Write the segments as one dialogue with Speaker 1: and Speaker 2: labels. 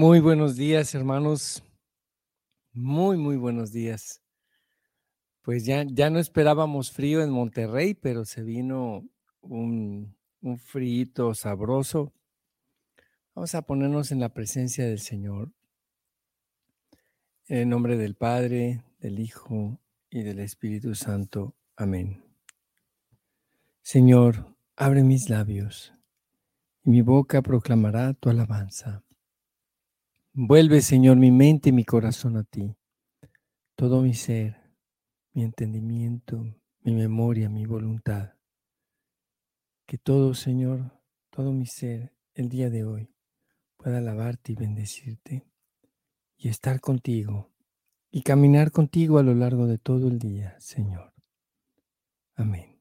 Speaker 1: Muy buenos días, hermanos. Muy, muy buenos días. Pues ya, ya no esperábamos frío en Monterrey, pero se vino un, un frío sabroso. Vamos a ponernos en la presencia del Señor. En el nombre del Padre, del Hijo y del Espíritu Santo. Amén. Señor, abre mis labios y mi boca proclamará tu alabanza. Vuelve, Señor, mi mente y mi corazón a ti, todo mi ser, mi entendimiento, mi memoria, mi voluntad. Que todo, Señor, todo mi ser, el día de hoy, pueda alabarte y bendecirte y estar contigo y caminar contigo a lo largo de todo el día, Señor. Amén.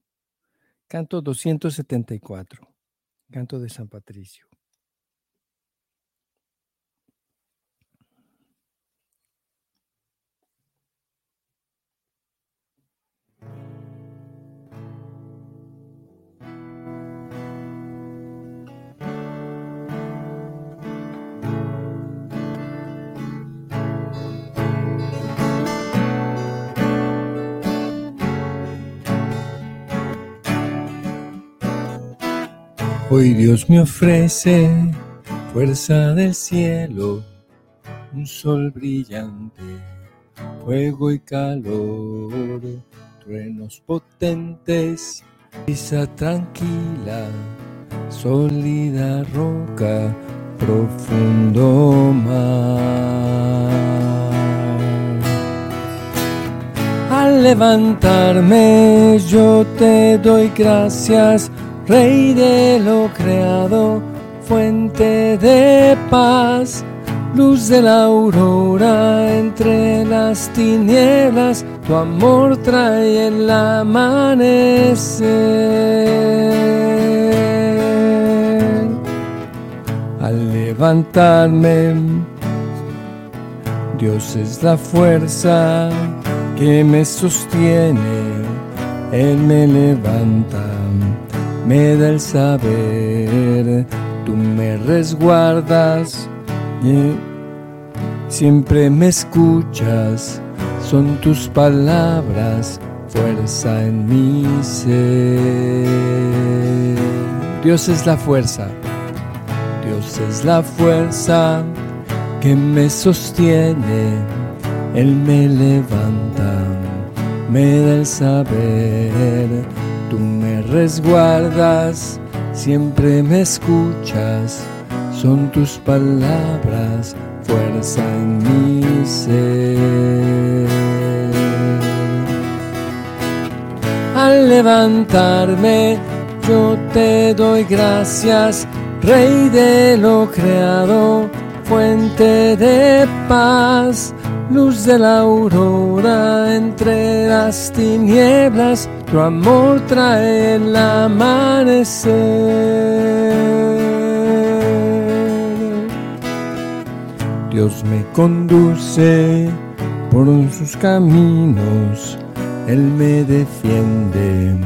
Speaker 1: Canto 274, canto de San Patricio. Hoy Dios me ofrece fuerza del cielo, un sol brillante, fuego y calor, truenos potentes, brisa tranquila, sólida roca, profundo mar. Al levantarme yo te doy gracias Rey de lo creado, fuente de paz, luz de la aurora entre las tinieblas, tu amor trae el amanecer. Al levantarme, Dios es la fuerza que me sostiene, Él me levanta me da el saber, tú me resguardas siempre me escuchas, son tus palabras, fuerza en mi ser. Dios es la fuerza, Dios es la fuerza que me sostiene, Él me levanta, me da el saber Tú me resguardas, siempre me escuchas, son tus palabras, fuerza en mi ser. Al levantarme, yo te doy gracias, Rey de lo creado, fuente de paz luz de la aurora entre las tinieblas, tu amor trae el amanecer. Dios me conduce por sus caminos, Él me defiende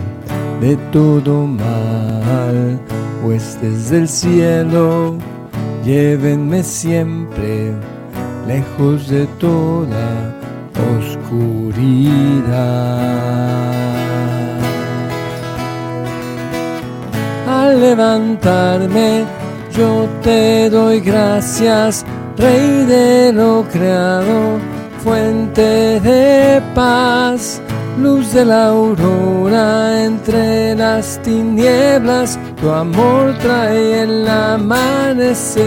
Speaker 1: de todo mal, pues desde el cielo llévenme siempre lejos de toda oscuridad. Levantarme yo te doy gracias, Rey de lo creado, fuente de paz, luz de la aurora entre las tinieblas, tu amor trae el amanecer.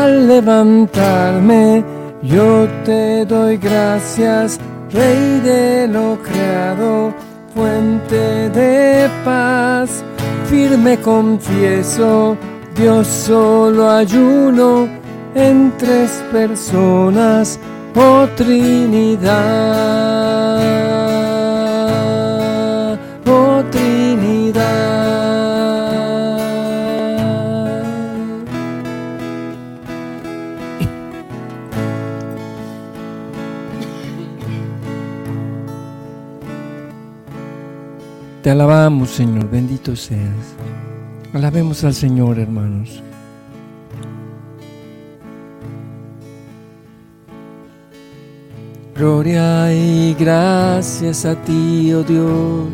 Speaker 1: Al levantarme yo te doy gracias, Rey de lo creado, fuente de paz. Firme confieso, Dios solo ayuno en tres personas, oh Trinidad, Te alabamos, Señor, bendito seas. Alabemos al Señor, hermanos. Gloria y gracias a ti, oh Dios,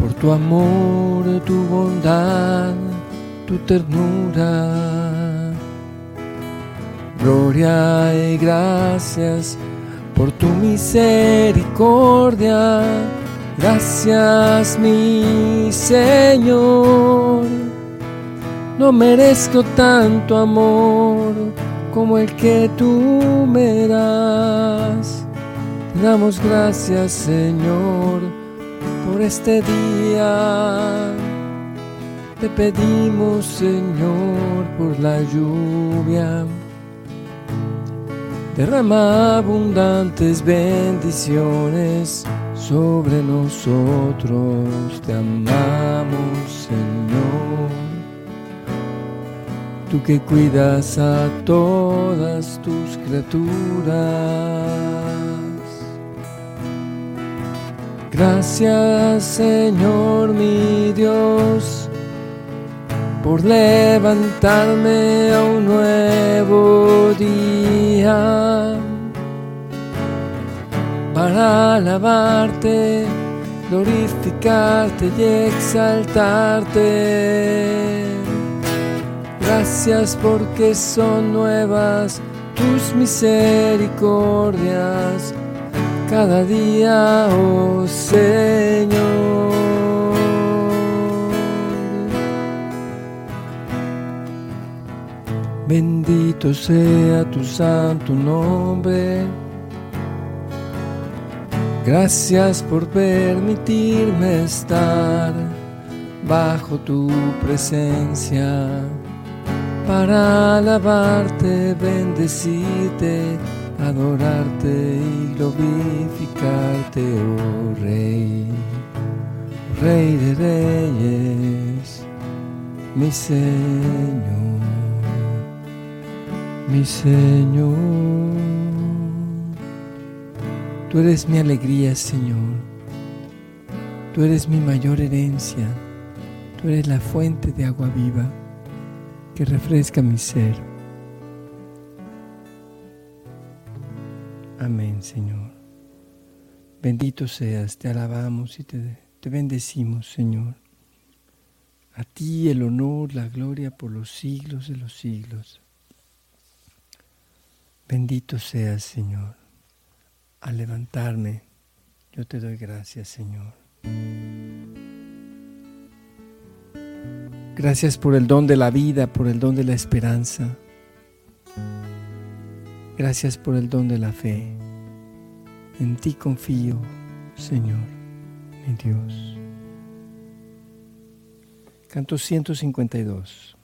Speaker 1: por tu amor, tu bondad, tu ternura. Gloria y gracias por tu misericordia. Gracias, mi Señor. No merezco tanto amor como el que tú me das. Te damos gracias, Señor, por este día. Te pedimos, Señor, por la lluvia. Derrama abundantes bendiciones sobre nosotros. Te amamos, Señor tú que cuidas a todas tus criaturas. Gracias Señor mi Dios por levantarme a un nuevo día para alabarte, glorificarte y exaltarte. Gracias porque son nuevas tus misericordias cada día, oh Señor. Bendito sea tu santo nombre. Gracias por permitirme estar bajo tu presencia para alabarte, bendecirte, adorarte y glorificarte, oh Rey, Rey de Reyes, mi Señor, mi Señor. Tú eres mi alegría, Señor. Tú eres mi mayor herencia. Tú eres la fuente de agua viva que refresca mi ser. Amén, Señor. Bendito seas, te alabamos y te, te bendecimos, Señor. A ti el honor, la gloria por los siglos de los siglos. Bendito seas, Señor. Al levantarme, yo te doy gracias, Señor. Gracias por el don de la vida, por el don de la esperanza. Gracias por el don de la fe. En ti confío, Señor, mi Dios. Canto 152.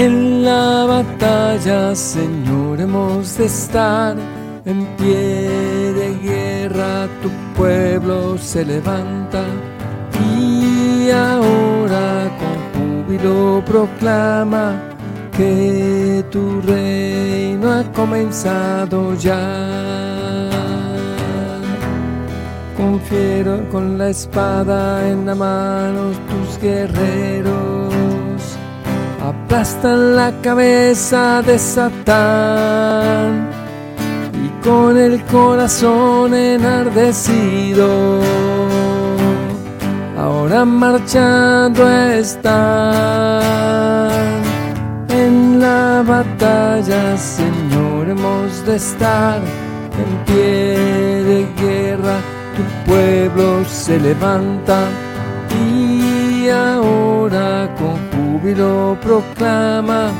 Speaker 1: En la batalla, Señor, hemos de estar en pie de guerra. Tu pueblo se levanta y ahora con júbilo proclama que tu reino ha comenzado ya. Confiero con la espada en la mano tus guerreros aplastan la cabeza de Satán y con el corazón enardecido. Ahora marchando están en la batalla Señor hemos de estar en pie de guerra. Tu pueblo se levanta y ahora con júbilo proclama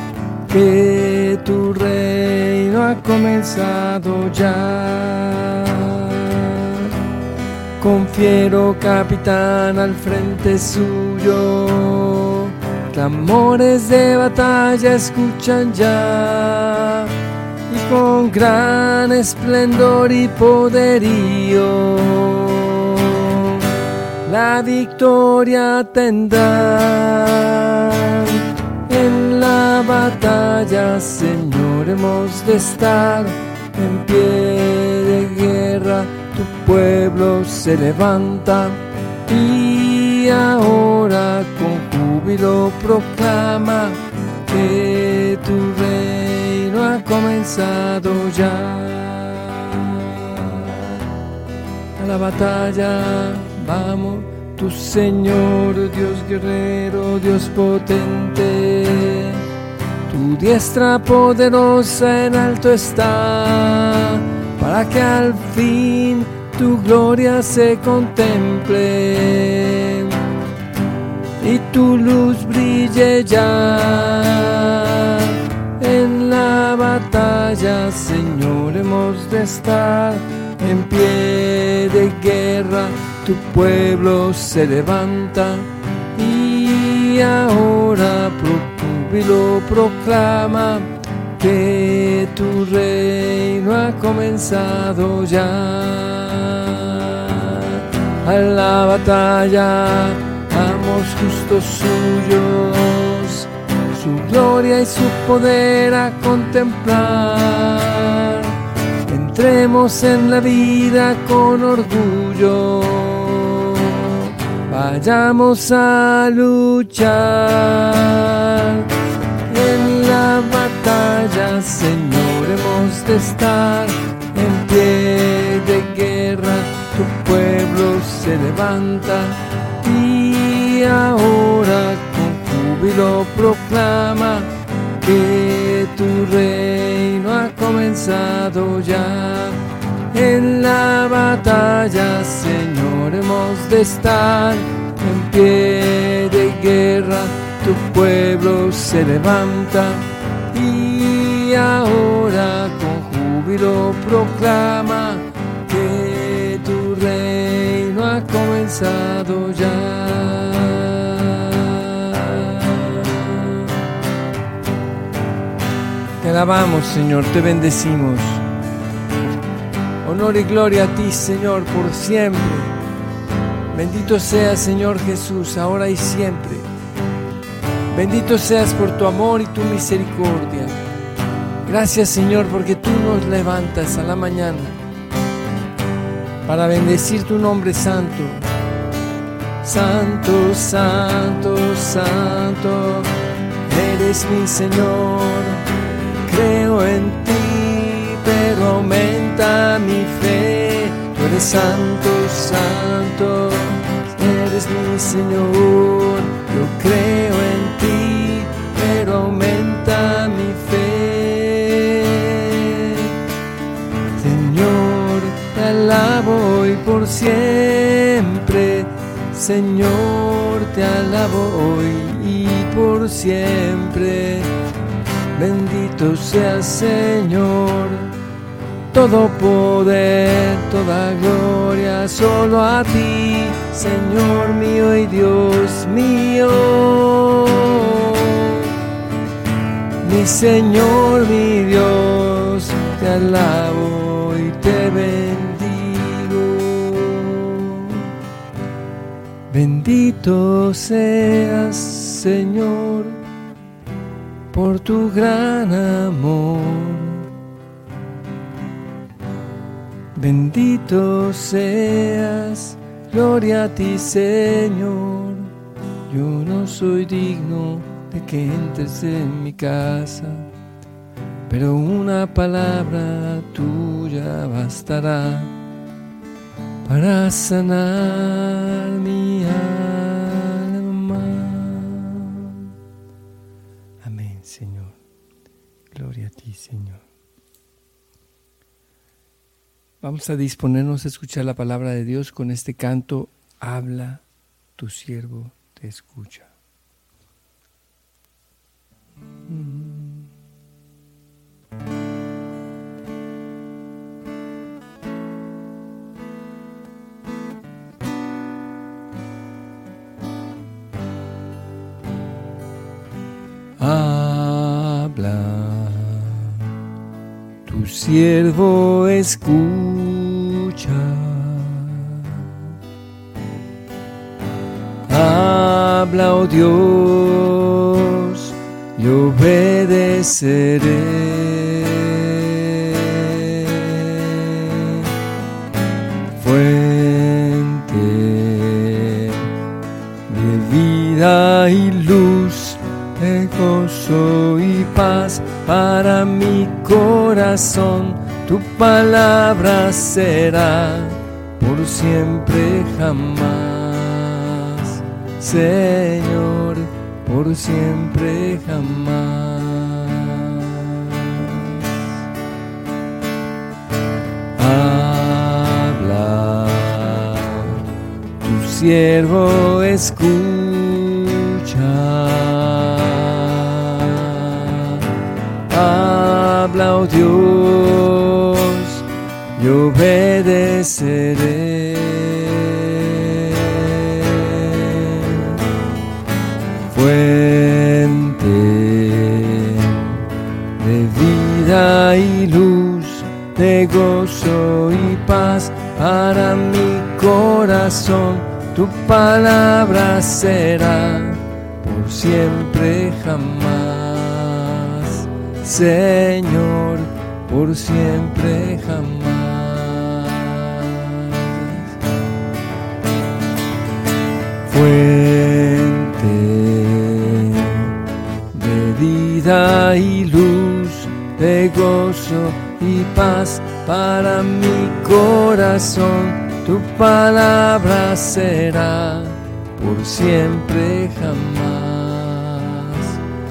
Speaker 1: que tu reino ha comenzado ya. Confiero capitán al frente suyo, clamores de batalla escuchan ya, y con gran esplendor y poderío la victoria tendrá En la batalla, Señor, hemos de estar en pie de guerra. Tu pueblo se levanta y ahora con júbilo proclama que tu reino ha comenzado ya. A la batalla vamos tu Señor, Dios guerrero, Dios potente. Tu diestra poderosa en alto está, para que al fin tu gloria se contemple y tu luz brille ya. En la batalla, Señor, hemos de estar en pie de guerra tu pueblo se levanta y ahora lo proclama que tu reino ha comenzado ya. A la batalla, amos justos suyos, su gloria y su poder a contemplar. Entremos en la vida con orgullo vayamos a luchar. En la batalla, Señor, hemos de estar. En pie de guerra, tu pueblo se levanta. Y ahora con júbilo proclama que tu reino ha comenzado ya en la batalla, Señor, hemos de estar en pie de guerra. Tu pueblo se levanta y ahora con júbilo proclama que tu reino ha comenzado ya. Te alabamos, Señor, te bendecimos. Honor y gloria a ti, Señor, por siempre. Bendito seas, Señor Jesús, ahora y siempre. Bendito seas por tu amor y tu misericordia. Gracias, Señor, porque tú nos levantas a la mañana para bendecir tu nombre santo. Santo, santo, santo, eres mi Señor. Creo en ti, pero aumenta mi fe, tú eres santo, santo, eres mi Señor, yo creo en ti, pero aumenta mi fe. Señor, te alabo hoy por siempre, Señor, te alabo hoy y por siempre. Bendito sea Señor todo poder, toda gloria, solo a ti, Señor mío y Dios mío. Mi Señor, mi Dios, te alabo y te bendigo. Bendito seas, Señor, por tu gran amor Bendito seas, gloria a ti Señor. Yo no soy digno de que entres en mi casa, pero una palabra tuya bastará para sanar mi alma. Amén, Señor. Gloria a ti, Señor. Vamos a disponernos a escuchar la palabra de Dios con este canto, habla, tu siervo te escucha. Siervo escucha. Habla, oh Dios, y obedeceré. Fuente para mi corazón, tu palabra será por siempre jamás, Señor por siempre jamás. Habla, tu siervo escucha. Habla, oh Dios, y obedeceré. fuente de vida y luz, de gozo y paz para mi corazón. Tu palabra será por siempre jamás, Señor, por siempre jamás. y luz, de gozo y paz para mi corazón. Tu palabra será por siempre jamás,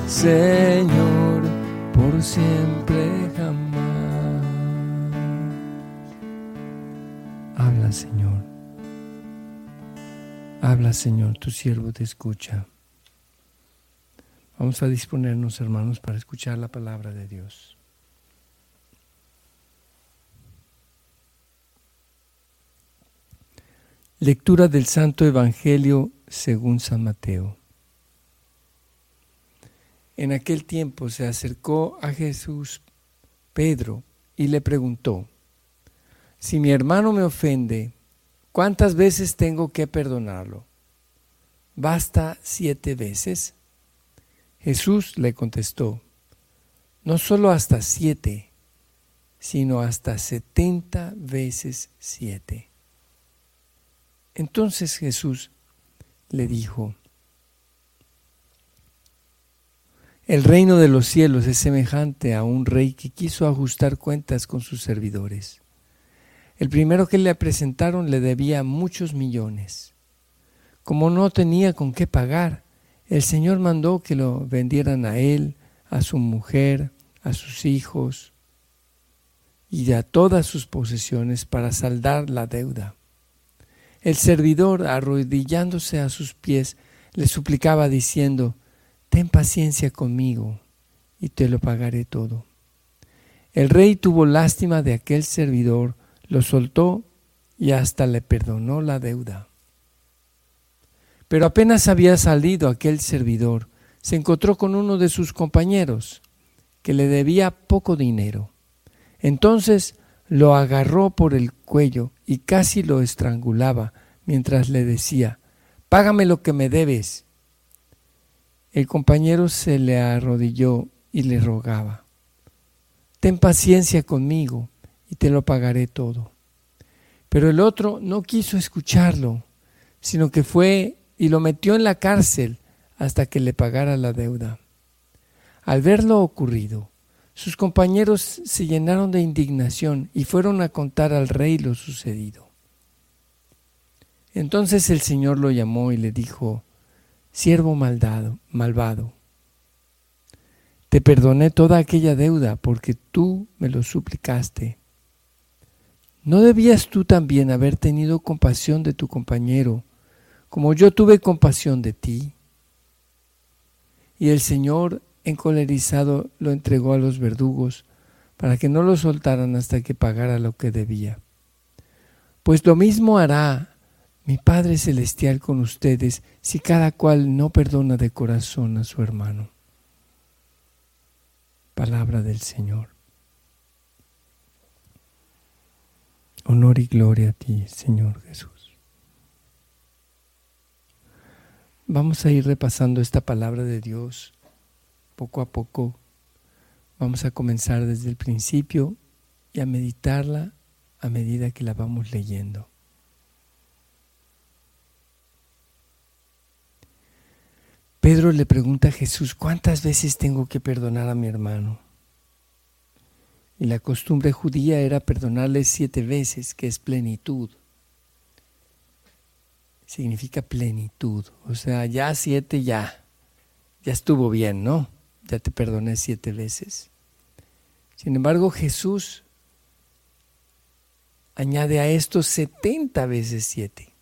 Speaker 1: Señor, por siempre jamás. Habla, Señor. Habla, Señor, tu siervo te escucha. Vamos a disponernos, hermanos, para escuchar la palabra de Dios. Lectura del Santo Evangelio según San Mateo. En aquel tiempo se acercó a Jesús Pedro y le preguntó, si mi hermano me ofende, ¿cuántas veces tengo que perdonarlo? ¿Basta siete veces? Jesús le contestó, no solo hasta siete, sino hasta setenta veces siete. Entonces Jesús le dijo, el reino de los cielos es semejante a un rey que quiso ajustar cuentas con sus servidores. El primero que le presentaron le debía muchos millones. Como no tenía con qué pagar, el Señor mandó que lo vendieran a él, a su mujer, a sus hijos y a todas sus posesiones para saldar la deuda. El servidor, arrodillándose a sus pies, le suplicaba diciendo, Ten paciencia conmigo y te lo pagaré todo. El rey tuvo lástima de aquel servidor, lo soltó y hasta le perdonó la deuda. Pero apenas había salido aquel servidor, se encontró con uno de sus compañeros, que le debía poco dinero. Entonces lo agarró por el cuello y casi lo estrangulaba mientras le decía, Págame lo que me debes. El compañero se le arrodilló y le rogaba, Ten paciencia conmigo y te lo pagaré todo. Pero el otro no quiso escucharlo, sino que fue y lo metió en la cárcel hasta que le pagara la deuda. Al ver lo ocurrido, sus compañeros se llenaron de indignación y fueron a contar al rey lo sucedido. Entonces el Señor lo llamó y le dijo, Siervo maldado, malvado, te perdoné toda aquella deuda porque tú me lo suplicaste. ¿No debías tú también haber tenido compasión de tu compañero? como yo tuve compasión de ti. Y el Señor, encolerizado, lo entregó a los verdugos para que no lo soltaran hasta que pagara lo que debía. Pues lo mismo hará mi Padre Celestial con ustedes si cada cual no perdona de corazón a su hermano. Palabra del Señor. Honor y gloria a ti, Señor Jesús. Vamos a ir repasando esta palabra de Dios poco a poco vamos a comenzar desde el principio y a meditarla a medida que la vamos leyendo. Pedro le pregunta a Jesús, ¿cuántas veces tengo que perdonar a mi hermano? Y la costumbre judía era perdonarle siete veces, que es plenitud. Significa plenitud. O sea, ya siete, ya. Ya estuvo bien, ¿no? Ya te perdoné siete veces. Sin embargo, Jesús añade a esto setenta veces siete.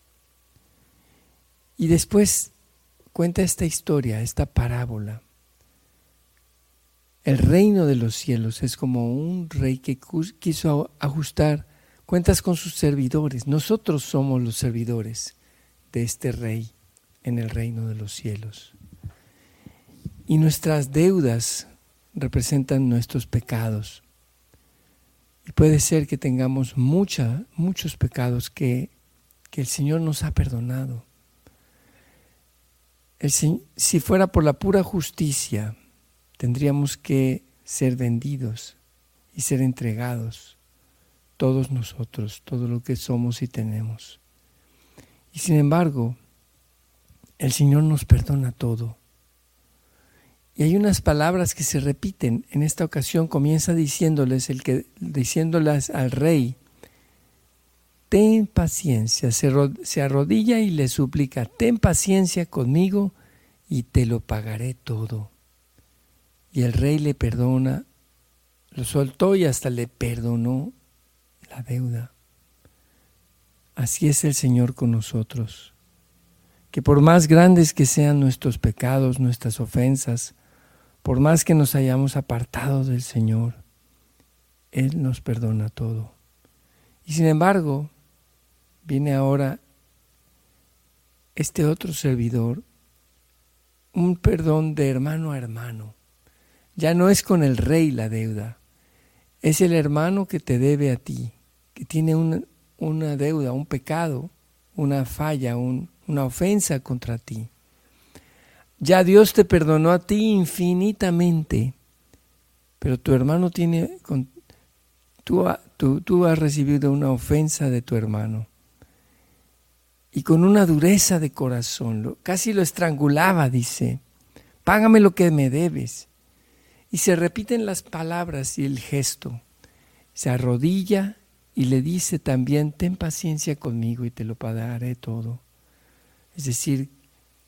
Speaker 1: Y después cuenta esta historia, esta parábola. El reino de los cielos es como un rey que quiso ajustar cuentas con sus servidores. Nosotros somos los servidores de este rey en el reino de los cielos. Y nuestras deudas representan nuestros pecados. Y puede ser que tengamos mucha, muchos pecados que, que el Señor nos ha perdonado si fuera por la pura justicia, tendríamos que ser vendidos y ser entregados, todos nosotros, todo lo que somos y tenemos. Y sin embargo, el Señor nos perdona todo. Y hay unas palabras que se repiten. En esta ocasión comienza diciéndoles el que diciéndolas al rey ten paciencia, se, arrodilla y le suplica, ten paciencia conmigo y te lo pagaré todo. Y el rey le perdona, lo soltó y hasta le perdonó la deuda. Así es el Señor con nosotros, que por más grandes que sean nuestros pecados, nuestras ofensas, por más que nos hayamos apartado del Señor, Él nos perdona todo. Y sin embargo, viene ahora este otro servidor, un perdón de hermano a hermano. Ya no es con el rey la deuda, es el hermano que te debe a ti, que tiene una, deuda, un pecado, una falla, una ofensa contra ti. Ya Dios te perdonó a ti infinitamente, pero tu hermano tiene, tú, tú, tú has recibido una ofensa de tu hermano y con una dureza de corazón, casi lo estrangulaba, dice, págame lo que me debes. Y se repiten las palabras y el gesto. Se arrodilla y le dice también, ten paciencia conmigo y te lo pagaré todo. Es decir,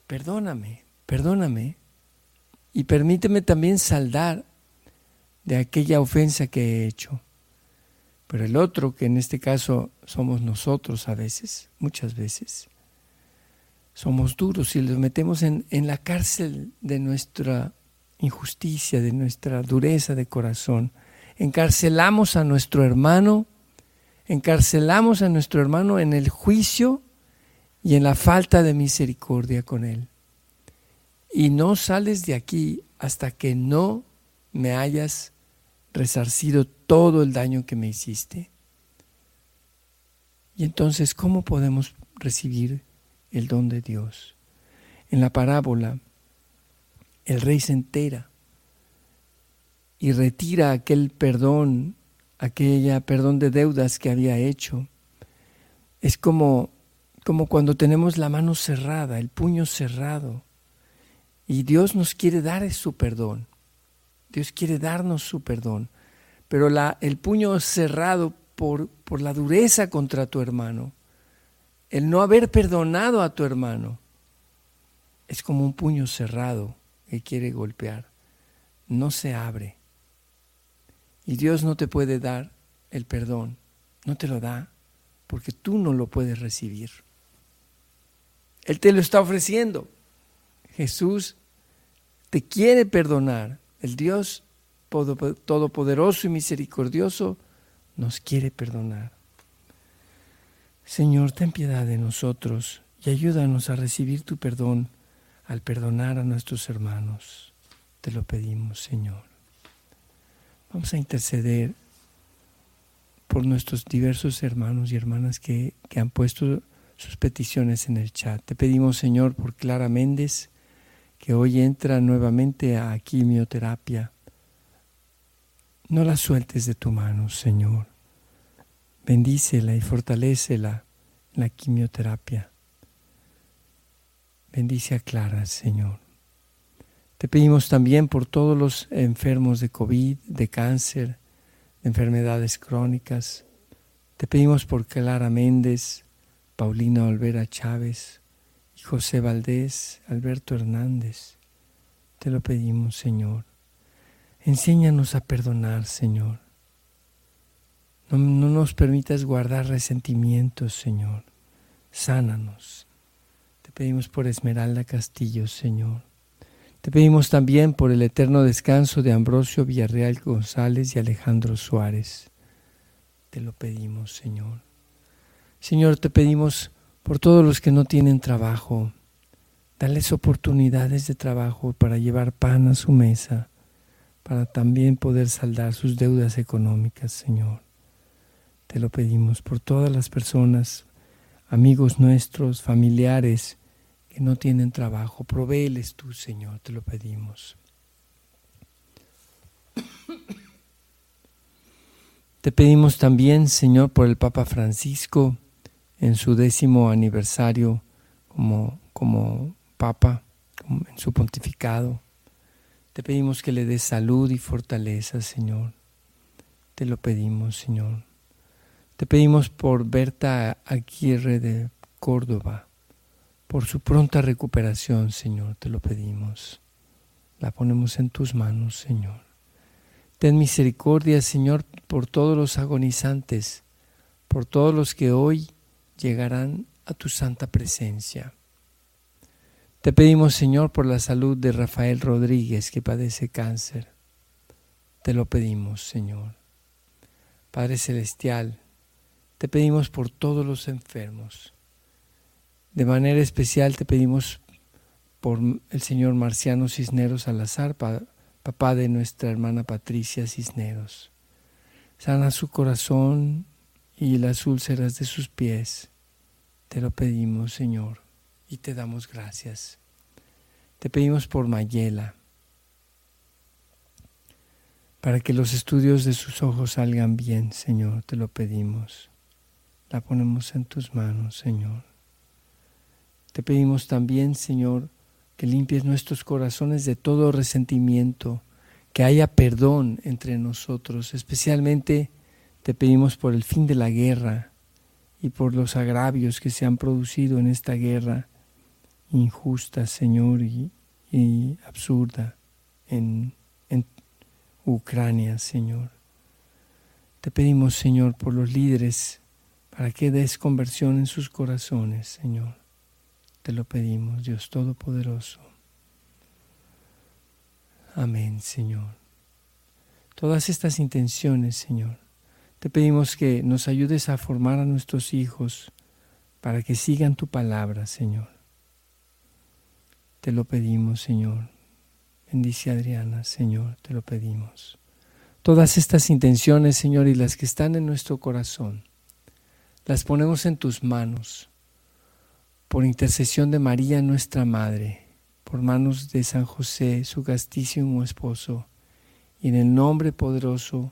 Speaker 1: perdóname, perdóname y permíteme también saldar de aquella ofensa que he hecho. Pero el otro, que en este caso somos nosotros a veces, muchas veces, somos duros y los metemos en, en la cárcel de nuestra injusticia, de nuestra dureza de corazón. Encarcelamos a nuestro hermano, encarcelamos a nuestro hermano en el juicio y en la falta de misericordia con él. Y no sales de aquí hasta que no me hayas resarcido todo el daño que me hiciste. Y entonces, ¿cómo podemos recibir el don de Dios? En la parábola, el rey se entera y retira aquel perdón, aquella perdón de deudas que había hecho. Es como, como cuando tenemos la mano cerrada, el puño cerrado, y Dios nos quiere dar su perdón. Dios quiere darnos su perdón, pero el puño cerrado por, por la dureza contra tu hermano, el no haber perdonado a tu hermano, es como un puño cerrado que quiere golpear. No se abre. Y Dios no te puede dar el perdón, no te lo da, porque tú no lo puedes recibir. Él te lo está ofreciendo. Jesús te quiere perdonar, el Dios Todopoderoso y Misericordioso nos quiere perdonar. Señor, ten piedad de nosotros y ayúdanos a recibir tu perdón al perdonar a nuestros hermanos. Te lo pedimos, Señor. Vamos a interceder por nuestros diversos hermanos y hermanas que, han puesto sus peticiones en el chat. Te pedimos, Señor, por Clara Méndez, que hoy entra nuevamente a quimioterapia. No la sueltes de tu mano, Señor. Bendícela y fortalecela en la quimioterapia. Bendice a Clara, Señor. Te pedimos también por todos los enfermos de COVID, de cáncer, de enfermedades crónicas. Te pedimos por Clara Méndez, Paulina Olvera Chávez José Valdés, Alberto Hernández. Te lo pedimos, Señor. Enséñanos a perdonar, Señor. No, no, nos permitas guardar resentimientos, Señor. Sánanos. Te pedimos por Esmeralda Castillo, Señor. Te pedimos también por el eterno descanso de Ambrosio Villarreal González y Alejandro Suárez. Te lo pedimos, Señor. Señor, te pedimos por todos los que no tienen trabajo, dales oportunidades de trabajo para llevar pan a su mesa, para también poder saldar sus deudas económicas, Señor. Te lo pedimos por todas las personas, amigos nuestros, familiares que no tienen trabajo. Provéeles tú, Señor, te lo pedimos. Te pedimos también, Señor, por el Papa Francisco, en su décimo aniversario como, como Papa, en su pontificado. Te pedimos que le des salud y fortaleza, Señor. Te lo pedimos, Señor. Te pedimos por Berta Aguirre de Córdoba, por su pronta recuperación, Señor, te lo pedimos. La ponemos en tus manos, Señor. Ten misericordia, Señor, por todos los agonizantes, por todos los que hoy llegarán a tu santa presencia. Te pedimos, Señor, por la salud de Rafael Rodríguez, que padece cáncer. Te lo pedimos, Señor. Padre Celestial, te pedimos por todos los enfermos. De manera especial te pedimos por el Señor Marciano Cisneros Salazar, papá de nuestra hermana Patricia Cisneros. Sana su corazón y las úlceras de sus pies. Te lo pedimos, Señor, y te damos gracias. Te pedimos por Mayela, para que los estudios de sus ojos salgan bien, Señor, te lo pedimos. La ponemos en tus manos, Señor. Te pedimos también, Señor, que limpies nuestros corazones de todo resentimiento, que haya perdón entre nosotros, especialmente te pedimos por el fin de la guerra y por los agravios que se han producido en esta guerra injusta, Señor, y, absurda en, en Ucrania, Señor. Te pedimos, Señor, por los líderes, para que des conversión en sus corazones, Señor. Te lo pedimos, Dios Todopoderoso. Amén, Señor. Todas estas intenciones, Señor, te pedimos que nos ayudes a formar a nuestros hijos para que sigan tu palabra, Señor. Te lo pedimos, Señor. Bendice a Adriana, Señor, te lo pedimos. Todas estas intenciones, Señor, y las que están en nuestro corazón, las ponemos en tus manos, por intercesión de María, nuestra Madre, por manos de San José, su castísimo esposo, y en el nombre poderoso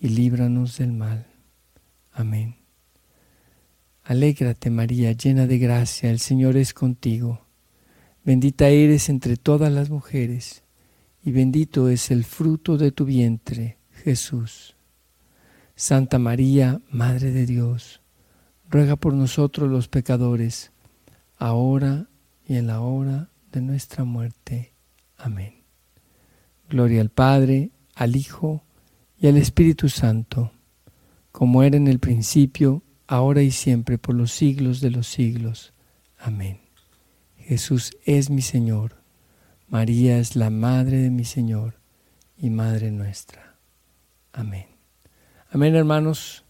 Speaker 1: y líbranos del mal. Amén. Alégrate María, llena de gracia, el Señor es contigo. Bendita eres entre todas las mujeres, y bendito es el fruto de tu vientre, Jesús. Santa María, Madre de Dios, ruega por nosotros los pecadores, ahora y en la hora de nuestra muerte. Amén. Gloria al Padre, al Hijo, y al Espíritu Santo, como era en el principio, ahora y siempre, por los siglos de los siglos. Amén. Jesús es mi Señor. María es la Madre de mi Señor y Madre nuestra. Amén. Amén, hermanos.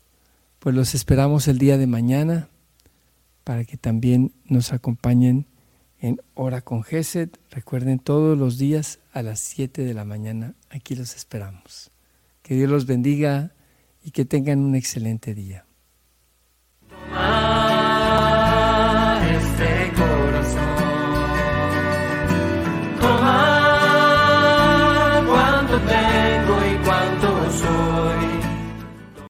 Speaker 1: Pues los esperamos el día de mañana para que también nos acompañen en Hora con Gesed. Recuerden todos los días a las 7 de la mañana. Aquí los esperamos. Que Dios los bendiga y que tengan un excelente día.